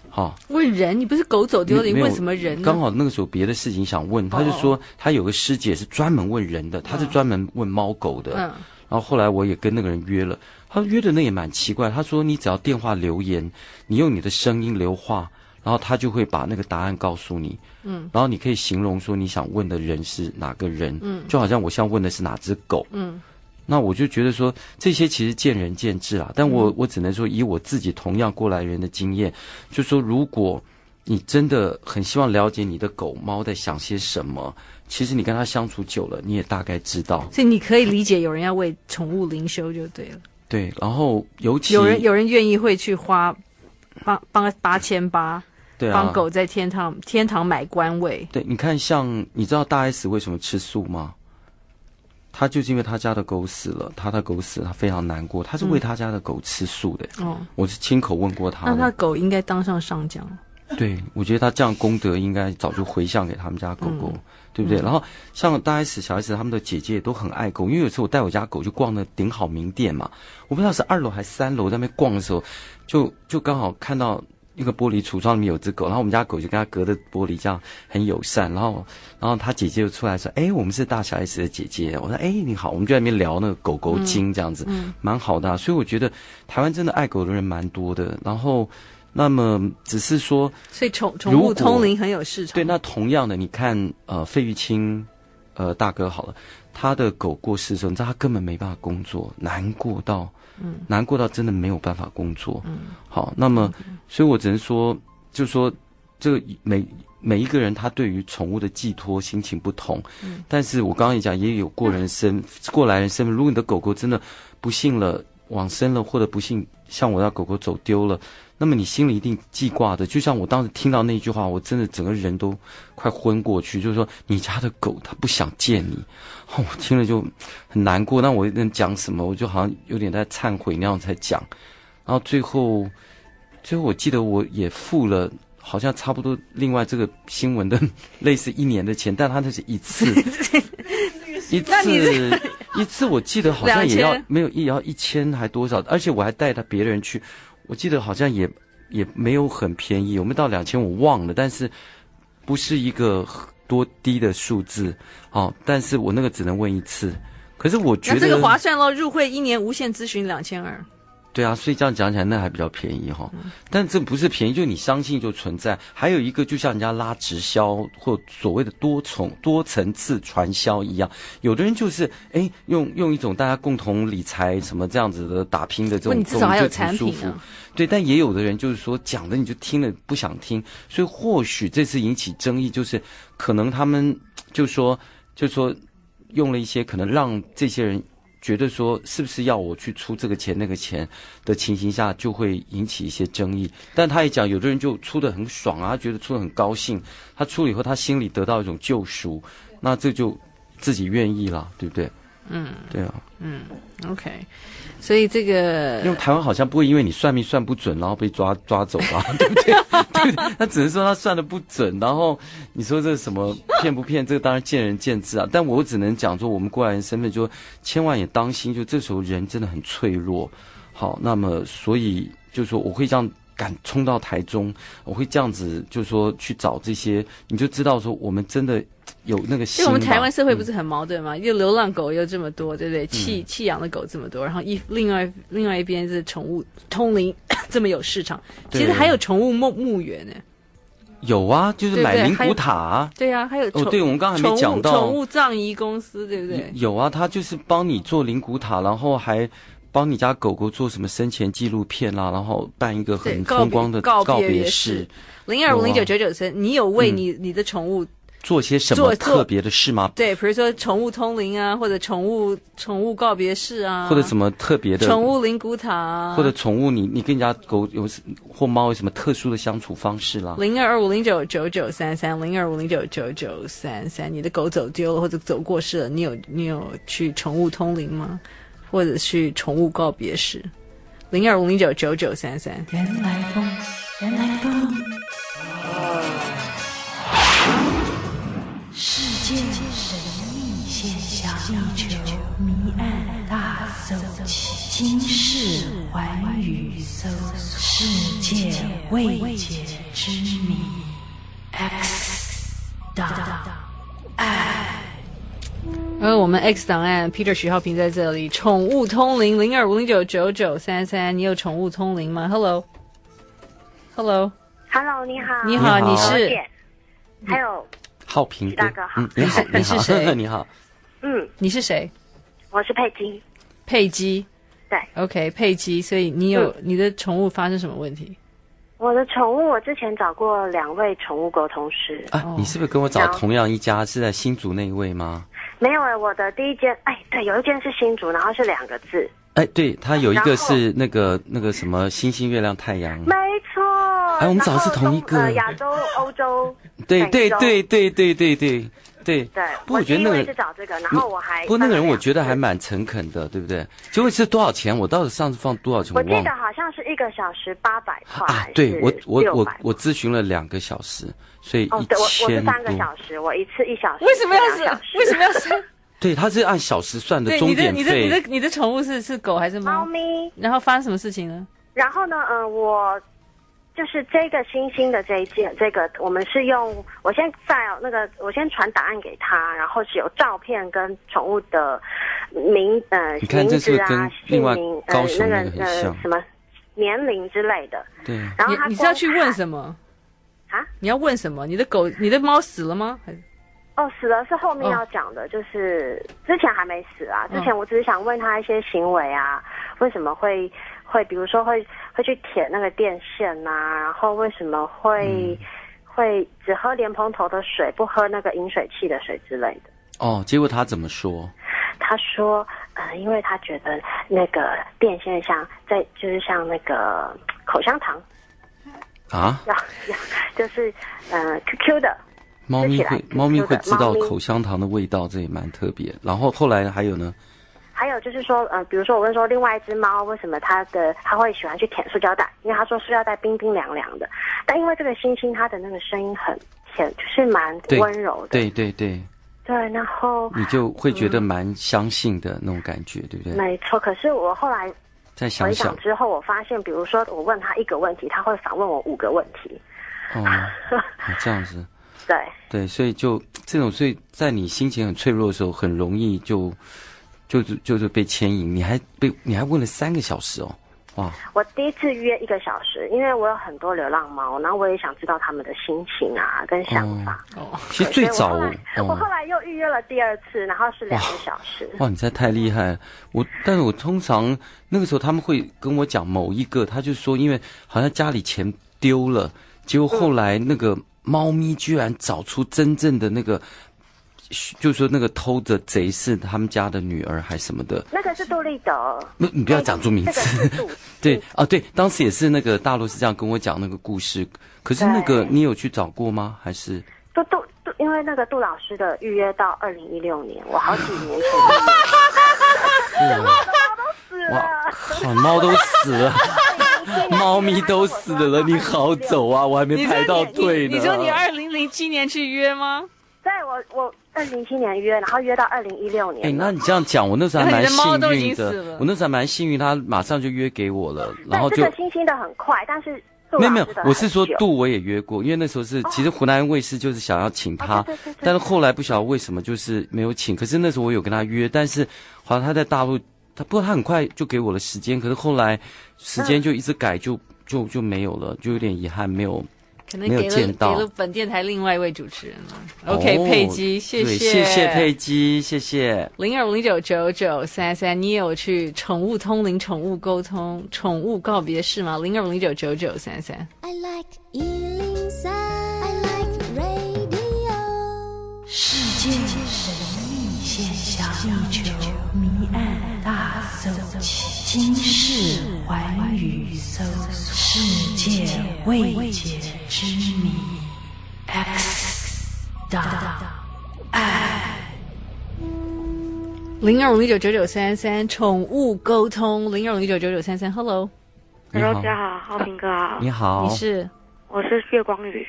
哈，问人，你不是狗走丢了，你问什么人呢？刚好那个时候别的事情想问，他就说他有个师姐是专门问人的，他是专门问猫狗的，嗯。然后后来我也跟那个人约了，他约的那也蛮奇怪。他说你只要电话留言，你用你的声音留话，然后他就会把那个答案告诉你。嗯，然后你可以形容说你想问的人是哪个人。嗯，就好像我想问的是哪只狗。嗯，那我就觉得说这些其实见仁见智啦。但我我只能说以我自己同样过来人的经验，就说如果你真的很希望了解你的狗猫在想些什么。其实你跟他相处久了，你也大概知道。所以你可以理解有人要为宠物灵修就对了。对，然后尤其有人有人愿意会去花帮帮八千八，对啊，帮狗在天堂天堂买官位。对，你看像你知道大 S 为什么吃素吗？他就是因为他家的狗死了，他的狗死了，他非常难过，他是为他家的狗吃素的。哦、嗯，我是亲口问过他。那他狗应该当上上将。对，我觉得他这样功德应该早就回向给他们家狗狗，嗯、对不对？嗯、然后像大 S、小 S 他们的姐姐都很爱狗，因为有时候我带我家狗去逛那顶好名店嘛，我不知道是二楼还是三楼，在那边逛的时候，就就刚好看到一个玻璃橱窗里面有只狗，然后我们家狗就跟他隔着玻璃这样很友善，然后然后他姐姐就出来说：“哎，我们是大小 S 的姐姐。”我说：“哎，你好。”我们就在那边聊那个狗狗经这样子，嗯嗯、蛮好的、啊。所以我觉得台湾真的爱狗的人蛮多的，然后。那么只是说，所以宠宠物通灵很有市场。对，那同样的，你看，呃，费玉清，呃，大哥好了，他的狗过世的时候，你知道他根本没办法工作，难过到，嗯，难过到真的没有办法工作。嗯，好，那么，嗯、所以我只能说，就是说，这个每每一个人他对于宠物的寄托心情不同。嗯，但是我刚刚也讲，也有过人生、嗯、过来人生，如果你的狗狗真的不幸了往生了，或者不幸像我家狗狗走丢了。那么你心里一定记挂的，就像我当时听到那句话，我真的整个人都快昏过去。就是说，你家的狗它不想见你，哦，我听了就很难过。那我能讲什么？我就好像有点在忏悔那样才讲。然后最后，最后我记得我也付了，好像差不多另外这个新闻的 类似一年的钱，但他那是一次，一 次一次，我记得好像也要没有也要一千还多少，而且我还带他别人去。我记得好像也也没有很便宜，有没有到两千我忘了，但是不是一个多低的数字哦。但是我那个只能问一次，可是我觉得这个划算哦，入会一年无限咨询两千二。对啊，所以这样讲起来那还比较便宜哈，但这不是便宜，就你相信就存在。还有一个就像人家拉直销或所谓的多重多层次传销一样，有的人就是哎用用一种大家共同理财什么这样子的打拼的这种，你至少还有产品啊。对，但也有的人就是说讲的你就听了不想听，所以或许这次引起争议就是可能他们就说就说用了一些可能让这些人。觉得说是不是要我去出这个钱那个钱的情形下，就会引起一些争议。但他也讲，有的人就出的很爽啊，觉得出的很高兴。他出了以后，他心里得到一种救赎，那这就自己愿意了，对不对？嗯，对啊，嗯，OK。所以这个，因为台湾好像不会因为你算命算不准，然后被抓抓走吧，对不对？对，他只能说他算的不准，然后你说这什么骗不骗？这个当然见仁见智啊。但我只能讲说，我们过来人身份，就千万也当心，就这时候人真的很脆弱。好，那么所以就是说，我会这样敢冲到台中，我会这样子就是说去找这些，你就知道说我们真的。有那个心，因为我们台湾社会不是很矛盾吗？又、嗯、流浪狗又这么多，对不对？弃弃养的狗这么多，然后一另外另外一边是宠物 通灵这么有市场，其实还有宠物墓墓园呢。有啊，就是买灵骨塔、啊对。对啊，还有哦，对，我们刚刚还没讲到宠物葬仪公司，对不对？有啊，他就是帮你做灵骨塔，然后还帮你家狗狗做什么生前纪录片啦，然后办一个很风光的告别式。零二五零九九九三，你有为你、嗯、你的宠物？做些什么特别的事吗？对，比如说宠物通灵啊，或者宠物宠物告别式啊，或者什么特别的宠物灵骨塔啊，或者宠物你你跟人家狗有或猫有什么特殊的相处方式啦？零二二五零九九九三三零二五零九九九三三，你的狗走丢了或者走过世了，你有你有去宠物通灵吗？或者去宠物告别式？零二五零九九九三三。原来风，原来风。未解之谜。X 档案，而我们 X 档案，Peter 徐浩平在这里。宠物通灵零二五零九九九三三，你有宠物通灵吗？Hello，Hello，Hello，你好，你好，你是？还有。浩平大哥好，你好，你是谁？你好，嗯，你是谁？我是佩姬，佩姬，对，OK，佩姬，所以你有你的宠物发生什么问题？我的宠物，我之前找过两位宠物沟通师。啊，你是不是跟我找同样一家？是在新竹那一位吗？没有哎，我的第一间，哎，对，有一间是新竹，然后是两个字，哎，对，他有一个是那个那个什么星星、月亮、太阳，没错，哎，我们找的是同一个，亚洲、欧洲。对对对对对对对对对，不过我觉得那个人是找这个，然后我还不过那个人我觉得还蛮诚恳的，对不对？结果是多少钱？我到底上次放多少钱？我记得好像是一个小时八百块啊！对我我我我咨询了两个小时，所以一千多。哦，对，我我是三个小时，我一次一小时。为什么要是？为什么要是？对，他是按小时算的钟点费。你的你的你的你的宠物是是狗还是猫？猫咪。然后发生什么事情呢？然后呢，嗯、呃，我。就是这个星星的这一件，这个我们是用我先在那个我先传答案给他，然后是有照片跟宠物的名呃名字啊姓名呃那个呃什么年龄之类的。对。然后他你你是要去问什么啊？你要问什么？你的狗你的猫死了吗？哦，死了是后面要讲的，哦、就是之前还没死啊。之前我只是想问他一些行为啊，为什么会。会，比如说会会去舔那个电线呐、啊，然后为什么会、嗯、会只喝莲蓬头的水，不喝那个饮水器的水之类的？哦，结果他怎么说？他说，呃，因为他觉得那个电线像在，就是像那个口香糖啊，就是呃 QQ 的，猫咪会猫咪会知道口香糖的味道，这也蛮特别。然后后来还有呢？还有就是说，呃，比如说我问说，另外一只猫为什么它的它会喜欢去舔塑胶袋？因为他说塑胶袋冰冰凉凉的。但因为这个星星它的那个声音很甜，就是蛮温柔的。对对对。对，然后你就会觉得蛮相信的那种感觉，嗯、对不对？没错。可是我后来再想想之后，我发现，比如说我问他一个问题，他会反问我五个问题。哦，这样子。对对，所以就这种，所以在你心情很脆弱的时候，很容易就。就是就是被牵引，你还被你还问了三个小时哦，哇！我第一次约一个小时，因为我有很多流浪猫，然后我也想知道他们的心情啊跟想法。哦，其实最早我后、哦、我后来又预约了第二次，然后是两个小时。哇，哇你这太厉害了！我但是我通常那个时候他们会跟我讲某一个，他就说因为好像家里钱丢了，结果后来那个猫咪居然找出真正的那个。就是说那个偷的贼是他们家的女儿还是什么的？那个是杜立德。那你不要讲出名字。对 啊，对，当时也是那个大陆是这样跟我讲那个故事。可是那个你有去找过吗？还是？杜杜杜，因为那个杜老师的预约到二零一六年，我好几年前。哇，猫都死了，猫咪都死了，你好走啊！我还没排到队呢。你说你二零零七年去约吗？对，我我。二零零七年约，然后约到二零一六年。哎、欸，那你这样讲，我那时候还 蛮幸运的。我那时候还蛮幸运，他马上就约给我了，然后就。这个星星的很快，但是没有没有，我是说度我也约过，因为那时候是其实湖南卫视就是想要请他，但是后来不晓得为什么就是没有请。可是那时候我有跟他约，但是好像他在大陆，他不过他很快就给我了时间，可是后来时间就一直改，就就就没有了，就有点遗憾没有。可能给了给了本电台另外一位主持人了。OK，佩姬，谢谢，谢谢佩姬，谢谢。零二五零九九九三三，你有去宠物通灵、宠物沟通、宠物告别式吗？零二五零九九九三三。I like 103, I like radio。世界神秘现象，地球谜案大搜集，今世寰宇搜索，世界未解。之谜，X 档案，零二五零九九九三三，宠物沟通，零二五零九九九三三，Hello，Hello，大家好，浩平哥。好，你好，你是，我是月光雨，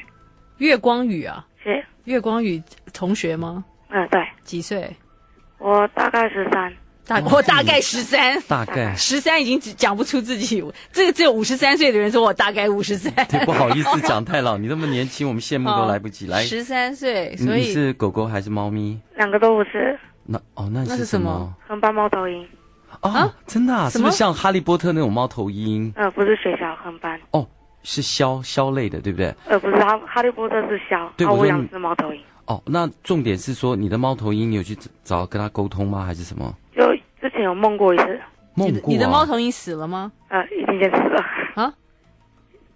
月光雨啊，是月光雨同学吗？嗯，对，几岁？我大概十三。大我大概十三，大概十三已经讲不出自己，这个只有五十三岁的人说我大概五十三。对，不好意思讲太老，你那么年轻，我们羡慕都来不及。来，十三岁，所以你是狗狗还是猫咪？两个都不是。那哦，那是什么？横斑猫头鹰。哦，真的啊？是不是像哈利波特那种猫头鹰？呃，不是雪小横斑。哦，是枭枭类的，对不对？呃，不是，哈哈利波特是枭，对，我养是猫头鹰。哦，那重点是说你的猫头鹰，你有去找跟他沟通吗？还是什么？就。之前有梦过一次，梦过、啊、你，你的猫头鹰死了吗？呃，一年前死了啊，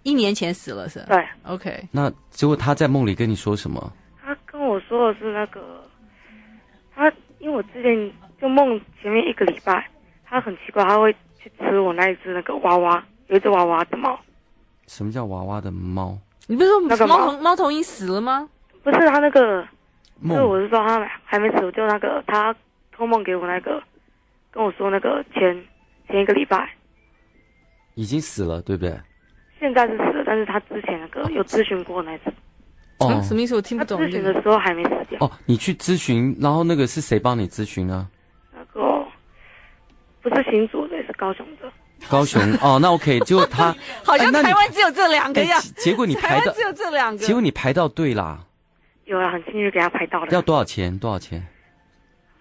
一年前死了是？对，OK。那结果他在梦里跟你说什么？他跟我说的是那个，他因为我之前就梦前面一个礼拜，他很奇怪，他会去吃我那一只那个娃娃，有一只娃娃的猫。什么叫娃娃的猫？你不是说那个猫头猫头鹰死了吗？不是，他那个就是我是说他还没死，就那个他托梦给我那个，跟我说那个前前一个礼拜已经死了，对不对？现在是死了，但是他之前那个有咨询过那次。哦，什么意思？我听不懂。咨询的时候还没死掉。哦，你去咨询，然后那个是谁帮你咨询呢？那个不是新竹的，是高雄的。高雄哦，那 OK，结果他 好像台湾只有这两个呀。结果你排到只有这两个，结果你排到队啦。有啊，很幸运给他排到了。要多少钱？多少钱？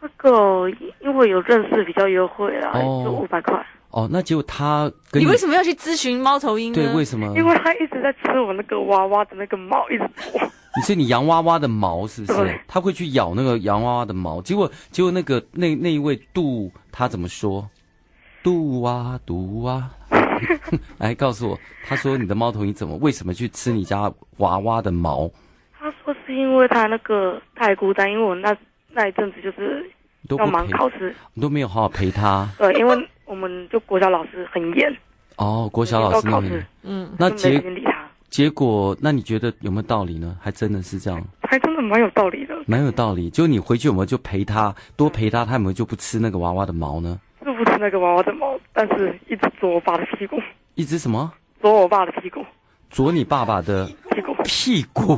那个因为有认识比较优惠啦，就五百块。哦，那结果他跟你，你为什么要去咨询猫头鹰呢？对，为什么？因为他一直在吃我那个娃娃的那个毛，一直抓。你是你洋娃娃的毛是不是？他会去咬那个洋娃娃的毛，结果结果那个那那一位杜他怎么说？杜啊杜啊，来 告诉我，他说你的猫头鹰怎么为什么去吃你家娃娃的毛？他说是因为他那个太孤单，因为我那那一阵子就是要忙考试，你都没有好好陪他。对，因为。我们就国小老师很严哦，国小老师那里，嗯，那结结果，那你觉得有没有道理呢？还真的是这样，还真的蛮有道理的，蛮有道理。就你回去有没有就陪他，多陪他，他有没有就不吃那个娃娃的毛呢？是不吃那个娃娃的毛，但是一直啄我爸的屁股，一直什么？啄我爸的屁股，啄你爸爸的。屁股，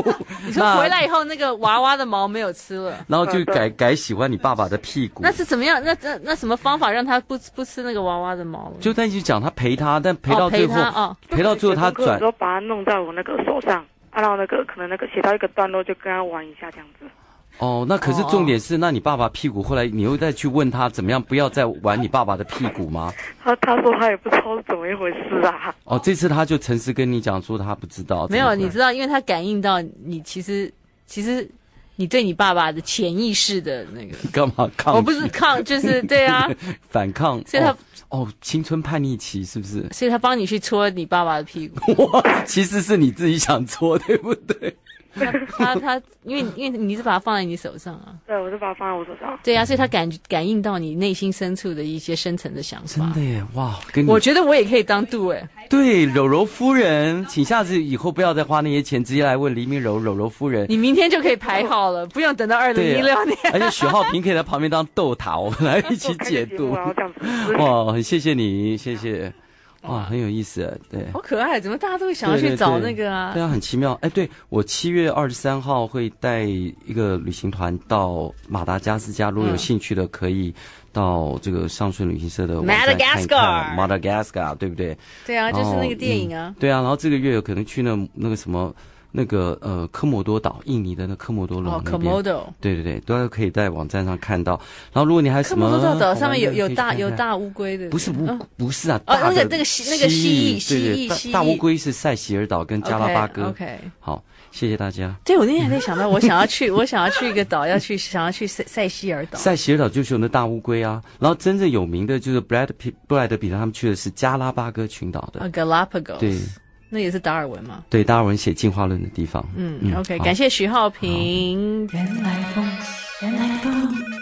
你说回来以后那个娃娃的毛没有吃了，然后就改改喜欢你爸爸的屁股。那是怎么样？那那那什么方法让他不不吃那个娃娃的毛？就在一起讲他陪他，但陪到最后，哦、陪，陪到最后他转，说把他弄在我那个手上，然后那个可能那个写到一个段落就跟他玩一下这样子。哦，那可是重点是，那你爸爸屁股后来你又再去问他怎么样，不要再玩你爸爸的屁股吗？他他说他也不知道是怎么一回事啊。哦，这次他就诚实跟你讲说他不知道。没有，你知道，因为他感应到你其实其实你对你爸爸的潜意识的那个 干嘛抗？我不是抗，就是对啊，反抗。所以他哦，哦，青春叛逆期是不是？所以他帮你去搓你爸爸的屁股。哇，其实是你自己想搓，对不对？他他他，因为因为你是把它放在你手上啊，对，我是把它放在我手上。对啊，所以他感感应到你内心深处的一些深层的想法。真的耶，哇！跟你我觉得我也可以当度哎。对，柔柔夫人，请下次以后不要再花那些钱，直接来问黎明柔柔柔夫人。你明天就可以排好了，不用等到二零一六年。而且许浩平可以在旁边当逗塔，我们来一起解读。哇，很谢谢你，谢谢。哇，很有意思，对，好可爱，怎么大家都会想要去找那个啊？对啊，很奇妙。哎，对，我七月二十三号会带一个旅行团到马达加斯加，如果有兴趣的可以到这个上顺旅行社的网站看一看。Madagascar，对不对？对啊，就是那个电影啊。对啊，然后这个月有可能去那那个什么。那个呃，科摩多岛，印尼的那科摩多岛那边，对对对，都可以在网站上看到。然后，如果你还什么，科摩多岛上面有有大有大乌龟的，不是不不是啊，哦，那个那个蜥那个蜥蜴蜥蜴大乌龟是塞西尔岛跟加拉巴哥。OK，好，谢谢大家。对，我那天还在想到，我想要去，我想要去一个岛，要去想要去塞塞西尔岛。塞西尔岛就是有那大乌龟啊，然后真正有名的就是布莱德皮布莱德比特他们去的是加拉巴哥群岛的。Galapagos。对。那也是达尔文嘛。对达尔文写进化论的地方。嗯 ok 感谢徐浩平。原来风原来风。